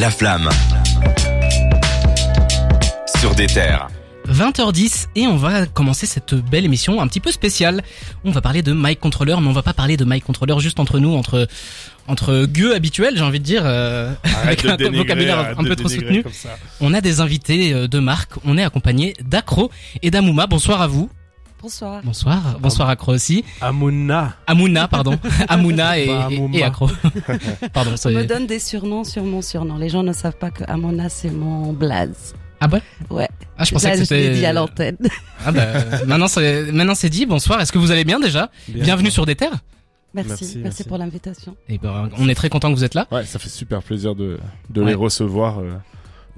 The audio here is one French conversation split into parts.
La flamme. Sur des terres. 20h10 et on va commencer cette belle émission un petit peu spéciale. On va parler de Mike Controller, mais on va pas parler de Mike Controller juste entre nous, entre entre gueux habituels, j'ai envie de dire, euh, avec un vocabulaire un peu trop soutenu. On a des invités euh, de marque. On est accompagné d'Acro et d'Amouma. Bonsoir à vous. Bonsoir. Bonsoir. Bonsoir Acro aussi. Amouna. Amouna, pardon. Amouna et, Bah, et, Acro. pardon. ça On me donne des surnoms sur mon surnom. Les gens ne savent pas que Amona c'est mon blaze. Ah ouais. Ouais. Ah je pensais Là, que je c'était. dit à l'antenne. Ah bah maintenant c'est maintenant c'est dit. Bonsoir. Est-ce que vous allez bien déjà? Bien. Bienvenue sur des terres. Merci, Merci, merci, merci. pour l'invitation. Et ben on est très content que vous êtes là. Ouais, ça fait super plaisir de, de Ouais. les recevoir. euh,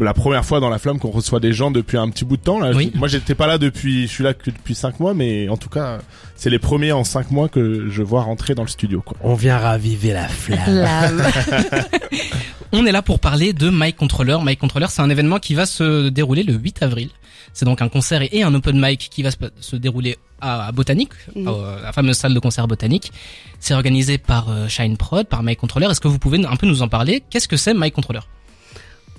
la première fois dans la flamme qu'on reçoit des gens depuis un petit bout de temps. Là, Oui. Je- moi, j'étais pas là depuis, je suis là que depuis cinq mois, mais en tout cas, c'est les premiers en cinq mois que je vois rentrer dans le studio. Quoi. On vient raviver la flamme. On est là pour parler de Mike Controller. Mike Controller, c'est un événement qui va se dérouler le 8 avril. C'est donc un concert et un open mic qui va se, dérouler à, Botanique, à la fameuse salle de concert Botanique. C'est organisé par euh, Shine Prod, par Mike Controller. Est-ce que vous pouvez un peu nous en parler? Qu'est-ce que c'est Mike Controller?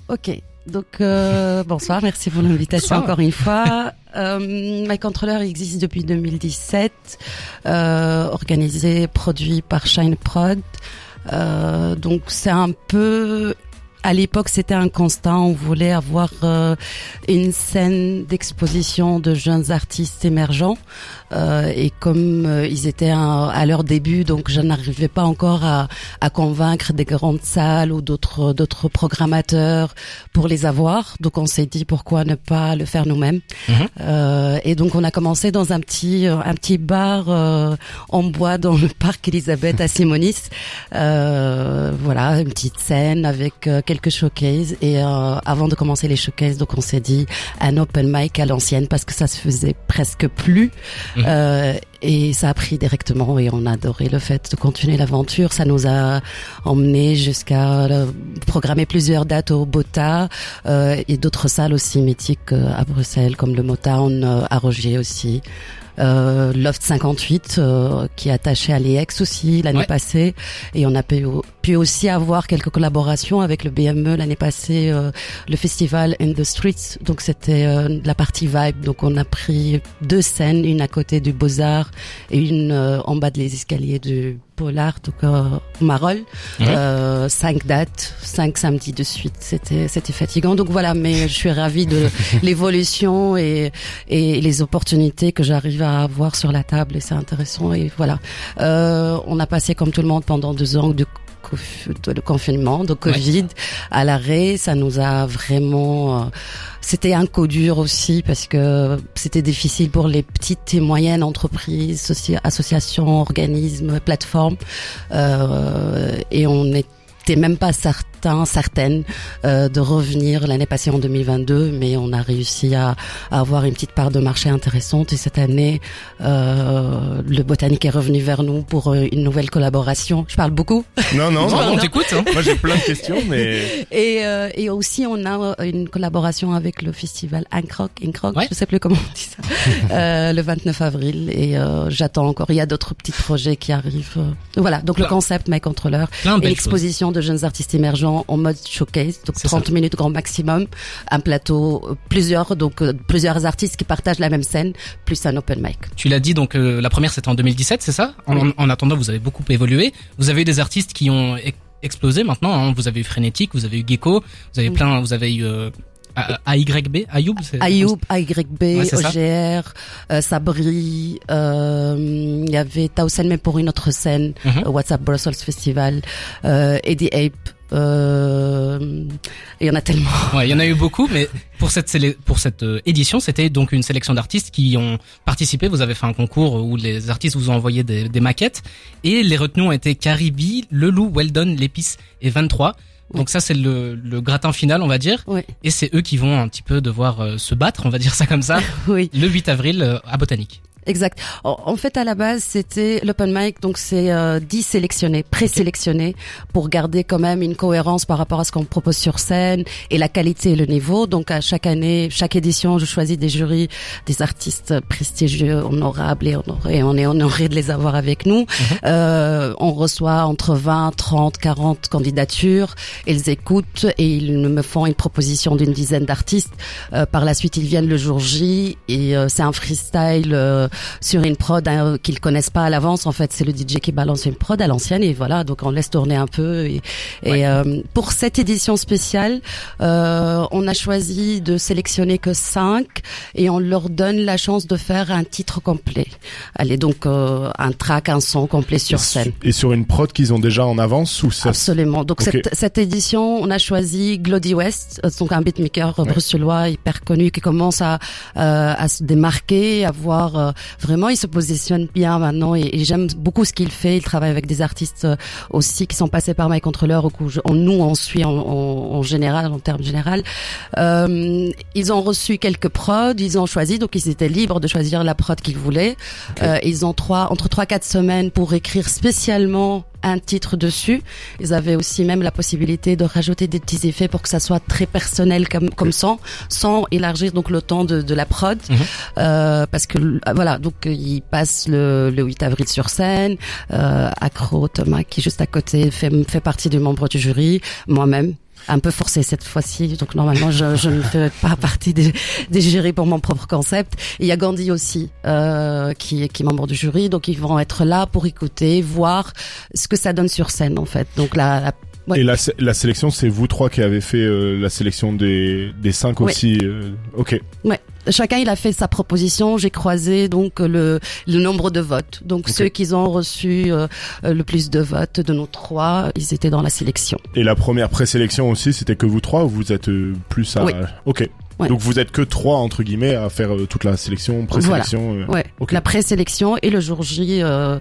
Ok. Donc euh, bonsoir, merci pour l'invitation encore une fois. Euh, My Controller existe depuis 2017, euh, organisé, produit par Shine Prod. Euh, donc c'est un peu à l'époque, c'était un constat. On voulait avoir euh, une scène d'exposition de jeunes artistes émergents. Euh, et comme euh, ils étaient à, à leur début, donc je n'arrivais pas encore à, à convaincre des grandes salles ou d'autres d'autres programmateurs pour les avoir. Donc on s'est dit pourquoi ne pas le faire nous-mêmes? Euh, et donc on a commencé dans un petit euh, un petit bar euh, en bois dans le parc Elisabeth à Simonis. Euh, voilà, une petite scène avec euh, quelques showcases. Et euh, avant de commencer les showcases, donc on s'est dit un open mic à l'ancienne parce que ça se faisait presque plus. Mhm. Euh, et ça a pris directement et on a adoré le fait de continuer l'aventure. Ça nous a emmené jusqu'à euh, programmer plusieurs dates au Bota euh, et d'autres salles aussi mythiques euh, à Bruxelles comme le Motown euh, à Rogier aussi. Euh, Loft 58 euh, qui est attaché à l'EX aussi l'année Ouais. passée. Et on a pu, pu aussi avoir quelques collaborations avec le BME l'année passée euh, le festival In the Streets. Donc c'était euh, la partie vibe. Donc on a pris deux scènes une à côté du Beaux-Arts et une euh, en bas de les escaliers du Polar donc euh, Mhm. euh, cinq dates cinq samedis de suite. C'était c'était fatigant. Donc voilà mais je suis ravie de l'évolution et et les opportunités que j'arrive à avoir sur la table. Et c'est intéressant. Et voilà. Euh, on a passé comme tout le monde pendant deux ans de de confinement, de Covid, à l'arrêt, ça nous a vraiment, euh, c'était un coup dur aussi parce que c'était difficile pour les petites et moyennes entreprises, soci- associations, organismes, plateformes, euh, et on n'était même pas certain, certaine euh, de revenir l'année passée en 2022, mais on a réussi à, à avoir une petite part de marché intéressante et cette année, euh, le botanique est revenu vers nous pour euh, une nouvelle collaboration. Je parle beaucoup. Non, non, non. on t'écoute. Hein Moi, j'ai plein de questions, mais Et, euh, et aussi, on a une collaboration avec le festival Incroc, Incroc, Ouais. je sais plus comment on dit ça, euh, le 29 avril. Et euh, j'attends encore. Il y a d'autres petits projets qui arrivent. Voilà. Donc le concept My Controller et l'exposition de jeunes artistes émergents en mode showcase, donc C'est 30 minutes grand maximum, un plateau, euh, plusieurs donc euh, plusieurs artistes qui partagent la même scène, plus un open mic. Tu l'as dit, donc euh, la première c'était en 2017, c'est ça? En, en attendant, vous avez beaucoup évolué. Vous avez eu des artistes qui ont e- explosé maintenant. hein. Vous avez eu Frénétique, vous avez eu Gecko, vous avez plein, vous avez eu euh, AYB, Ayoub. Ayoub, AYB, Ouais. OGR, euh, Sabri, euh, il y avait Taosen mais pour une autre scène, Mhm. euh, WhatsApp Brussels Festival, euh, Eddie Ape, euh, il y en a tellement. Ouais, il y en a eu beaucoup, mais pour cette sélé- pour cette euh, édition, c'était donc une sélection d'artistes qui ont participé. Vous avez fait un concours où les artistes vous ont envoyé des, des maquettes et les retenus ont été Caribi, Lelou, Weldon, L'épice et 23. Donc ça c'est le, le gratin final on va dire Oui, et c'est eux qui vont un petit peu devoir euh, se battre on va dire ça comme ça oui. le 8 avril euh, à Botanique. Exact. En, fait, à la base, c'était l'open mic, donc c'est euh, 10 sélectionnés, présélectionnés, pour garder quand même une cohérence par rapport à ce qu'on propose sur scène et la qualité et le niveau. Donc à chaque année, chaque édition, je choisis des jurys, des artistes prestigieux, honorables et honorés. On est honoré de les avoir avec nous. Mhm. euh, on reçoit entre 20, 30, 40 candidatures. Ils écoutent et ils me font une proposition d'une dizaine d'artistes. Euh, par la suite, ils viennent le jour J et euh, c'est un freestyle euh, sur une prod hein, qu'ils connaissent pas à l'avance. En fait, c'est le DJ qui balance une prod à l'ancienne et voilà. Donc on laisse tourner un peu. Et, et pour cette édition spéciale, on a choisi de sélectionner que cinq et on leur donne la chance de faire un titre complet. Allez, donc un track, un son complet sur scène. Et sur une prod qu'ils ont déjà en avance ou ça Absolument. Donc cette, cette édition, on a choisi Glody West, donc un beatmaker bruxellois hyper connu qui commence à, euh, à se démarquer, à voir euh, vraiment, il se positionne bien maintenant et, j'aime beaucoup ce qu'il fait. Il travaille avec des artistes euh, aussi qui sont passés par My Controller, ou on, nous on suit en, en, général, en termes général. Euh, ils ont reçu quelques prods, ils ont choisi, donc ils étaient libres de choisir la prod qu'ils voulaient. Euh, ils ont trois, entre trois quatre semaines pour écrire spécialement un titre dessus. Ils avaient aussi même la possibilité de rajouter des petits effets pour que ça soit très personnel comme comme ça, sans élargir donc le temps de, de la prod, mhm. euh, parce que voilà donc il passe le, le 8 avril sur scène. Euh, Accro Thomas qui est juste à côté fait fait partie du membre du jury, moi-même un peu forcé cette fois-ci. Donc normalement, je, je, ne fais pas partie des, des jurys pour mon propre concept. il y a Gandhi aussi, euh, qui, qui est membre du jury. Donc ils vont être là pour écouter, voir ce que ça donne sur scène en fait. Donc la, Et la, la sélection, c'est vous trois qui avez fait euh, la sélection des, des cinq aussi. Euh, ok. Ouais chacun il a fait sa proposition. J'ai croisé donc le, le nombre de votes. Donc ceux qui ont reçu euh, le plus de votes de nos trois, ils étaient dans la sélection. Et la première présélection aussi, c'était que vous trois ou vous êtes euh, plus à... Oui. Ok. Donc vous êtes que trois entre guillemets à faire euh, toute la sélection, présélection. Voilà. Ouais. La présélection et le jour J, euh,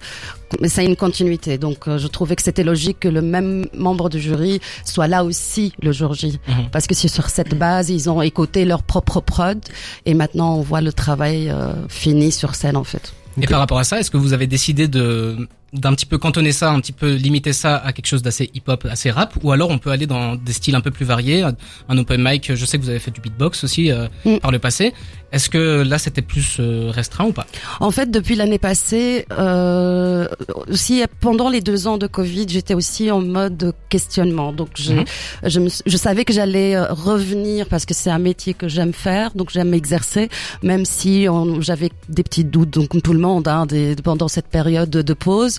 mais ça a une continuité. Donc je trouvais que c'était logique que le même membre du jury soit là aussi le jour J, mhm. parce que c'est sur cette base ils ont écouté leur propre prod et maintenant on voit le travail fini sur scène en fait. Et par rapport à ça, est-ce que vous avez décidé de d'un petit peu cantonner ça, un petit peu limiter ça à quelque chose d'assez hip-hop, assez rap, ou alors on peut aller dans des styles un peu plus variés, un open mic. Je sais que vous avez fait du beatbox aussi euh, mm. par le passé. Est-ce que là c'était plus euh, restreint ou pas? En fait, depuis l'année passée, euh, aussi pendant les deux ans de Covid, j'étais aussi en mode questionnement. Donc je, mm-hmm. je, je, savais que j'allais euh, revenir parce que c'est un métier que j'aime faire, donc j'aime exercer, même si j'avais des petits doutes, donc comme tout le monde, hein, des, pendant cette période de pause.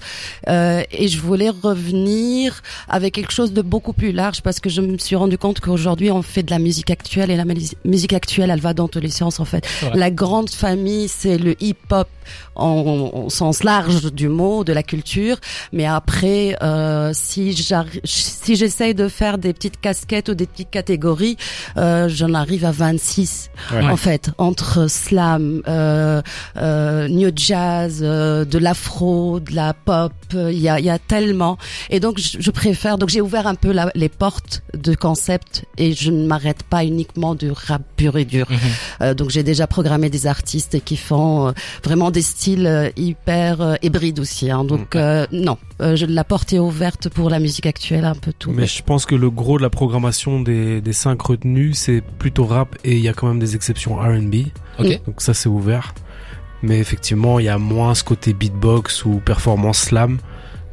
Euh, et je voulais revenir avec quelque chose de beaucoup plus large parce que je me suis rendu compte qu'aujourd'hui on fait de la musique actuelle et la musique actuelle elle va dans tous les sens en fait. La grande famille c'est le hip-hop en, sens large du mot, de la culture. Mais après, euh, si si j'essaye de faire des petites casquettes ou des petites catégories, euh, j'en arrive à 26 en fait entre slam, euh, euh, new jazz, de l'afro, de la pop. Il y a, y a tellement. Et donc je, je préfère. Donc j'ai ouvert un peu la, les portes de concept et je ne m'arrête pas uniquement du rap pur et dur. Mhm. Euh, donc j'ai déjà programmé des artistes qui font vraiment des styles euh, hyper euh, hybrides aussi. Hein. Donc euh, non, je, la porte est ouverte pour la musique actuelle, un peu tout. Mais je pense que le gros de la programmation des, des cinq retenus, c'est plutôt rap et il y a quand même des exceptions R&B. Okay. Donc ça c'est ouvert. Mais effectivement, il y a moins ce côté beatbox ou performance slam.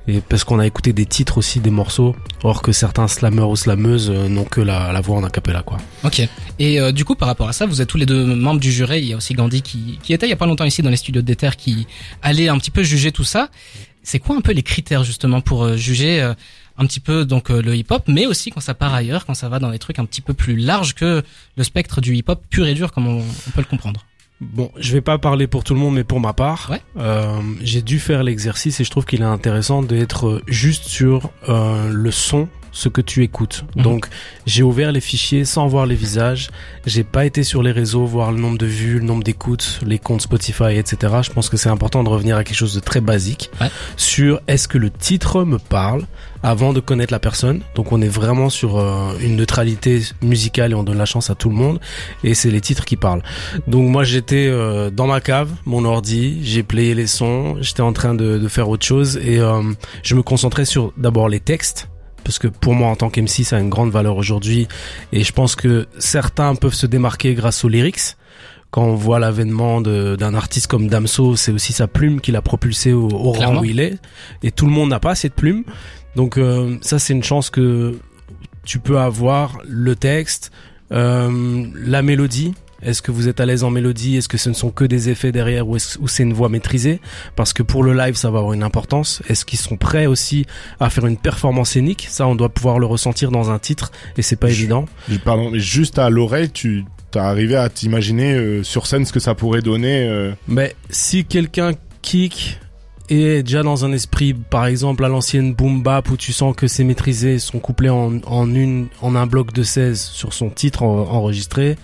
Et parce qu'on a écouté des titres aussi, des morceaux, or que certains slammeurs ou slameuses euh, n'ont que la, voix en acapella, quoi. Ok. Et euh, du coup, par rapport à ça, vous êtes tous les deux membres du jury. Il y a aussi Gandhi qui, était il y a pas longtemps ici dans les studios d'Ether, qui allait un petit peu juger tout ça. C'est quoi un peu les critères justement pour euh, juger un petit peu donc le hip-hop, mais aussi quand ça part ailleurs, quand ça va dans des trucs un petit peu plus larges que le spectre du hip-hop pur et dur, comme on peut le comprendre? Bon, je vais pas parler pour tout le monde, mais pour ma part, euh, j'ai dû faire l'exercice et je trouve qu'il est intéressant d'être juste sur euh, le son ce que tu écoutes. Mhm. Donc, j'ai ouvert les fichiers sans voir les visages. J'ai pas été sur les réseaux voir le nombre de vues, le nombre d'écoutes, les comptes Spotify, etc. Je pense que c'est important de revenir à quelque chose de très basique Ouais. sur est-ce que le titre me parle avant de connaître la personne. Donc, on est vraiment sur euh, une neutralité musicale et on donne la chance à tout le monde. Et c'est les titres qui parlent. Donc, moi, j'étais euh, dans ma cave, mon ordi, j'ai playé les sons, j'étais en train de, de faire autre chose et euh, je me concentrais sur d'abord les textes parce que pour moi en tant qu'MC ça a une grande valeur aujourd'hui et je pense que certains peuvent se démarquer grâce aux lyrics quand on voit l'avènement d'un artiste comme Damso, c'est aussi sa plume qui l'a propulsé au, au rang où il est. Et tout le monde n'a pas cette plume. Donc euh, ça, c'est une chance que tu peux avoir le texte, euh, la mélodie. Est-ce que vous êtes à l'aise en mélodie? Est-ce que ce ne sont que des effets derrière ou, c'est une voix maîtrisée? Parce que pour le live, ça va avoir une importance. Est-ce qu'ils sont prêts aussi à faire une performance scénique? Ça, on doit pouvoir le ressentir dans un titre et c'est pas Je- évident. Pardon, mais juste à l'oreille, tu t'as arrivé à t'imaginer euh, sur scène ce que ça pourrait donner. euh, Mais si quelqu'un kick est déjà dans un esprit, par exemple, à l'ancienne boom bap où tu sens que c'est maîtrisé, son couplet en, en une, en un bloc de 16 sur son titre en- enregistré,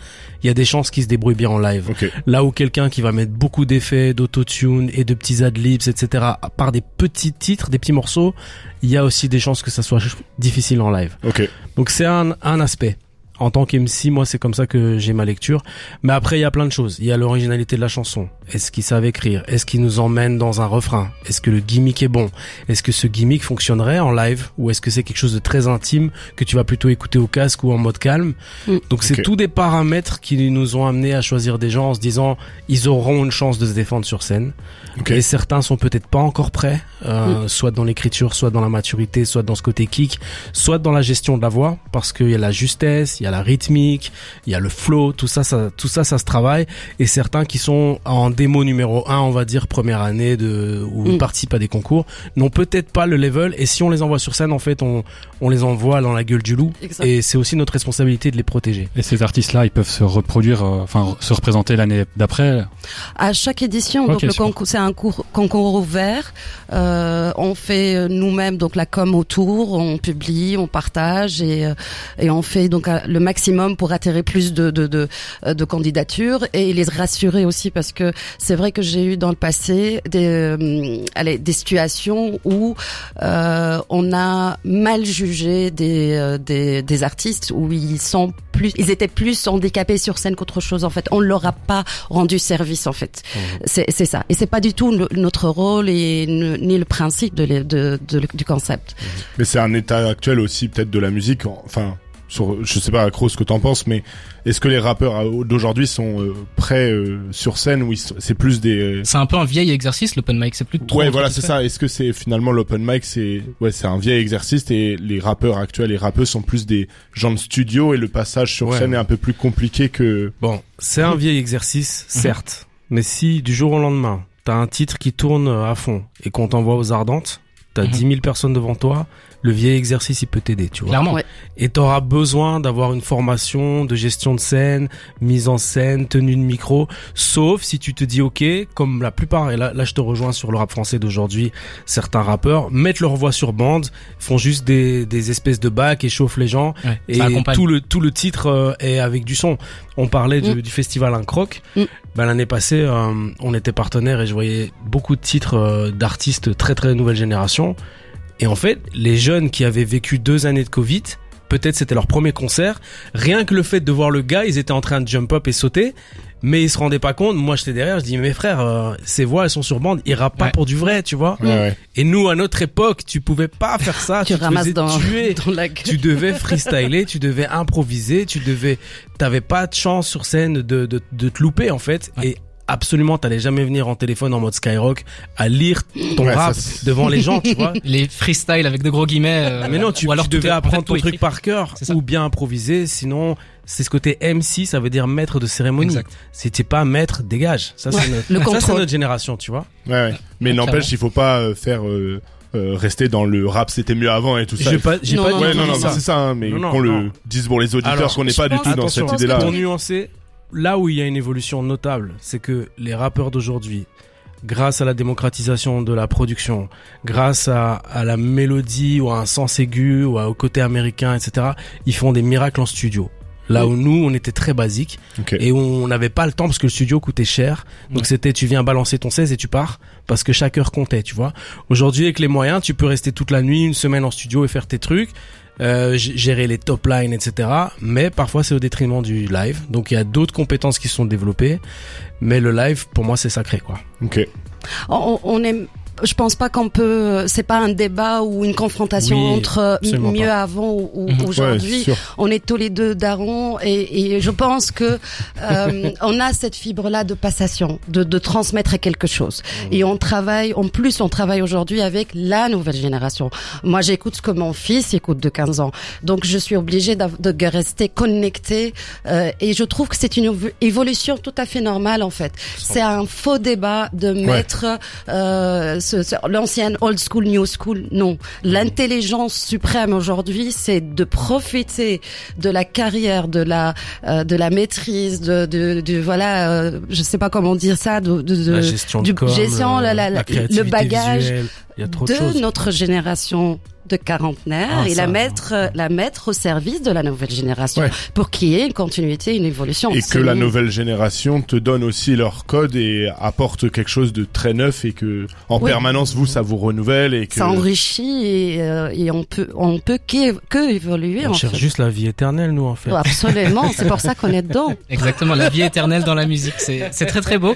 il y a des chances qu'il se débrouille bien en live. Ok. Là où quelqu'un qui va mettre beaucoup d'effets, d'autotune et de petits adlibs, etc., par des petits titres, des petits morceaux, il y a aussi des chances que ça soit difficile en live. Ok. Donc c'est un, un aspect. En tant qu'MC, moi c'est comme ça que j'ai ma lecture. Mais après il y a plein de choses. Il y a l'originalité de la chanson. Est-ce qu'ils savent écrire? Est-ce qu'ils nous emmènent dans un refrain? Est-ce que le gimmick est bon? Est-ce que ce gimmick fonctionnerait en live? Ou est-ce que c'est quelque chose de très intime que tu vas plutôt écouter au casque ou en mode calme? Mm. Donc c'est tous des paramètres qui nous ont amenés à choisir des gens en se disant ils auront une chance de se défendre sur scène. Et certains sont peut-être pas encore prêts, euh, soit dans l'écriture, soit dans la maturité, soit dans ce côté kick, soit dans la gestion de la voix, parce qu'il y a la justesse, il y a la rythmique, il y a le flow, tout ça, ça, tout ça, ça se travaille. Et certains qui sont en démo numéro 1, on va dire première année de ou Mm. participent à des concours, n'ont peut-être pas le level. Et si on les envoie sur scène, en fait, on, on les envoie dans la gueule du loup. Et c'est aussi notre responsabilité de les protéger. Et ces artistes-là, ils peuvent se reproduire, euh, enfin se représenter l'année d'après? À chaque édition, donc le super. concours, c'est un cours- concours ouvert. Euh, on fait euh, nous-mêmes donc la com autour, on publie, on partage et et on fait donc euh, le maximum pour attirer plus de de de, euh, de candidatures et les rassurer aussi parce que c'est vrai que j'ai eu dans le passé des euh, allez des situations où euh, on a mal jugé des, euh, des des artistes où ils sont plus ils étaient plus handicapés sur scène qu'autre chose en fait. On leur a pas rendu service en fait. C'est c'est ça. Et c'est pas du tout le- notre rôle et ne- ni le principe de, de, de- du concept. Mais c'est un état actuel aussi peut-être de la musique. Enfin, sur, je sais pas accro ce que t'en penses, mais est-ce que les rappeurs euh, d'aujourd'hui sont euh, prêts euh, sur scène ou ils sont- c'est plus des euh, C'est un peu un vieil exercice, l'open mic, c'est plus trop. Ouais, voilà, c'est ça. Est-ce que c'est finalement l'open mic, c'est ouais, c'est un vieil exercice et les rappeurs actuels, les rappeurs sont plus des gens de studio et le passage sur Ouais. scène est un peu plus compliqué que. Bon, c'est un vieil exercice, certes. Mais si du jour au lendemain, t'as un titre qui tourne à fond et qu'on t'envoie aux ardentes, t'as Mhm. 10 000 personnes devant toi, le vieil exercice, il peut t'aider, tu vois. Clairement. Ouais. Et t'auras besoin d'avoir une formation de gestion de scène, mise en scène, tenue de micro, sauf si tu te dis, ok, comme la plupart, et là, là je te rejoins sur le rap français d'aujourd'hui, certains rappeurs mettent leur voix sur bande, font juste des, des espèces de bacs et chauffent les gens, Ouais, et tout le tout le titre euh, est avec du son. On parlait du, Mm. du festival Incroc. Mm. Ben, l'année passée, euh, on était partenaire et je voyais beaucoup de titres euh, d'artistes très très nouvelle génération. Et en fait, les jeunes qui avaient vécu deux années de Covid, peut-être c'était leur premier concert. Rien que le fait de voir le gars, ils étaient en train de jump up et sauter, mais ils se rendaient pas compte. Moi, j'étais derrière, je dis mes frères, euh, ces voix elles sont sur bande, ils rappent pas Ouais. pour du vrai, tu vois. Ouais, ouais. Et nous, à notre époque, tu pouvais pas faire ça. tu te ramasses faisais dans, tuer dans la gueule. tu devais freestyler, tu devais improviser, tu devais, t'avais pas de chance sur scène de, de, de te louper en fait. Ouais. Et absolument, t'allais jamais venir en téléphone en mode Skyrock à lire ton Ouais, rap ça, devant les gens, tu vois. Les freestyles avec de gros guillemets. euh, Mais non, tu, ou alors tu devais en apprendre fait, ton truc écrit. par cœur ou bien improviser. Sinon, c'est ce côté MC, ça veut dire maître de cérémonie. T'es pas maître, dégage. Ça, c'est notre, génération, tu vois. Ouais, ouais. Mais n'empêche, il faut pas euh, faire euh, euh, rester dans le rap, c'était mieux avant et tout ça. J'ai pas, j'ai Non, pas non, dit Ouais, non, non, c'est ça, hein, mais qu'on le dise pour les auditeurs, qu'on n'est pas du tout dans cette idée-là. Pour nuancer, là où il y a une évolution notable, c'est que les rappeurs d'aujourd'hui grâce à la démocratisation de la production, grâce à, à la mélodie ou à un sens aigu ou au côté américain, etc., ils font des miracles en studio. Là où nous, on était très basique et on n'avait pas le temps parce que le studio coûtait cher. Donc Ouais. c'était tu viens balancer ton 16 et tu pars parce que chaque heure comptait, tu vois. Aujourd'hui avec les moyens, tu peux rester toute la nuit, une semaine en studio et faire tes trucs, euh, gérer les top lines, etc. Mais parfois c'est au détriment du live. Donc il y a d'autres compétences qui sont développées, mais le live pour moi c'est sacré quoi. Ok. On, on est je pense pas qu'on peut. C'est pas un débat ou une confrontation Oui, entre euh, mieux pas. avant ou, Mhm. aujourd'hui. Ouais, on est tous les deux darons et, et je pense que euh, on a cette fibre là de passation, de, de transmettre quelque chose. Et on travaille, en plus, on travaille aujourd'hui avec la nouvelle génération. Moi, j'écoute ce que mon fils écoute de 15 ans, donc je suis obligée de rester connectée. euh, et je trouve que c'est une évo- évolution tout à fait normale en fait. C'est un faux débat de mettre euh, l'ancienne old school, new school. Non, l'intelligence suprême aujourd'hui, c'est de profiter de la carrière, de la euh, de la maîtrise, de, de, de voilà, euh, je sais pas comment dire ça, de, de, de- la gestion du de com, gestion, le, la- la- la- créativité le bagage visuelle, y a trop de, notre génération de quarantenaires Ah, et ça, la mettre la mettre au service de la nouvelle génération Ouais. pour qu'il y ait une continuité, une évolution. Et que la nouvelle génération te donne aussi leur code et apporte quelque chose de très neuf et que en Oui. permanence vous ça vous renouvelle et que ça enrichit et, euh, et on peut on peut que, que évoluer On en cherche fait. juste la vie éternelle nous en fait. Absolument, c'est pour ça qu'on est dedans. Exactement, la vie éternelle dans la musique, c'est c'est très très beau.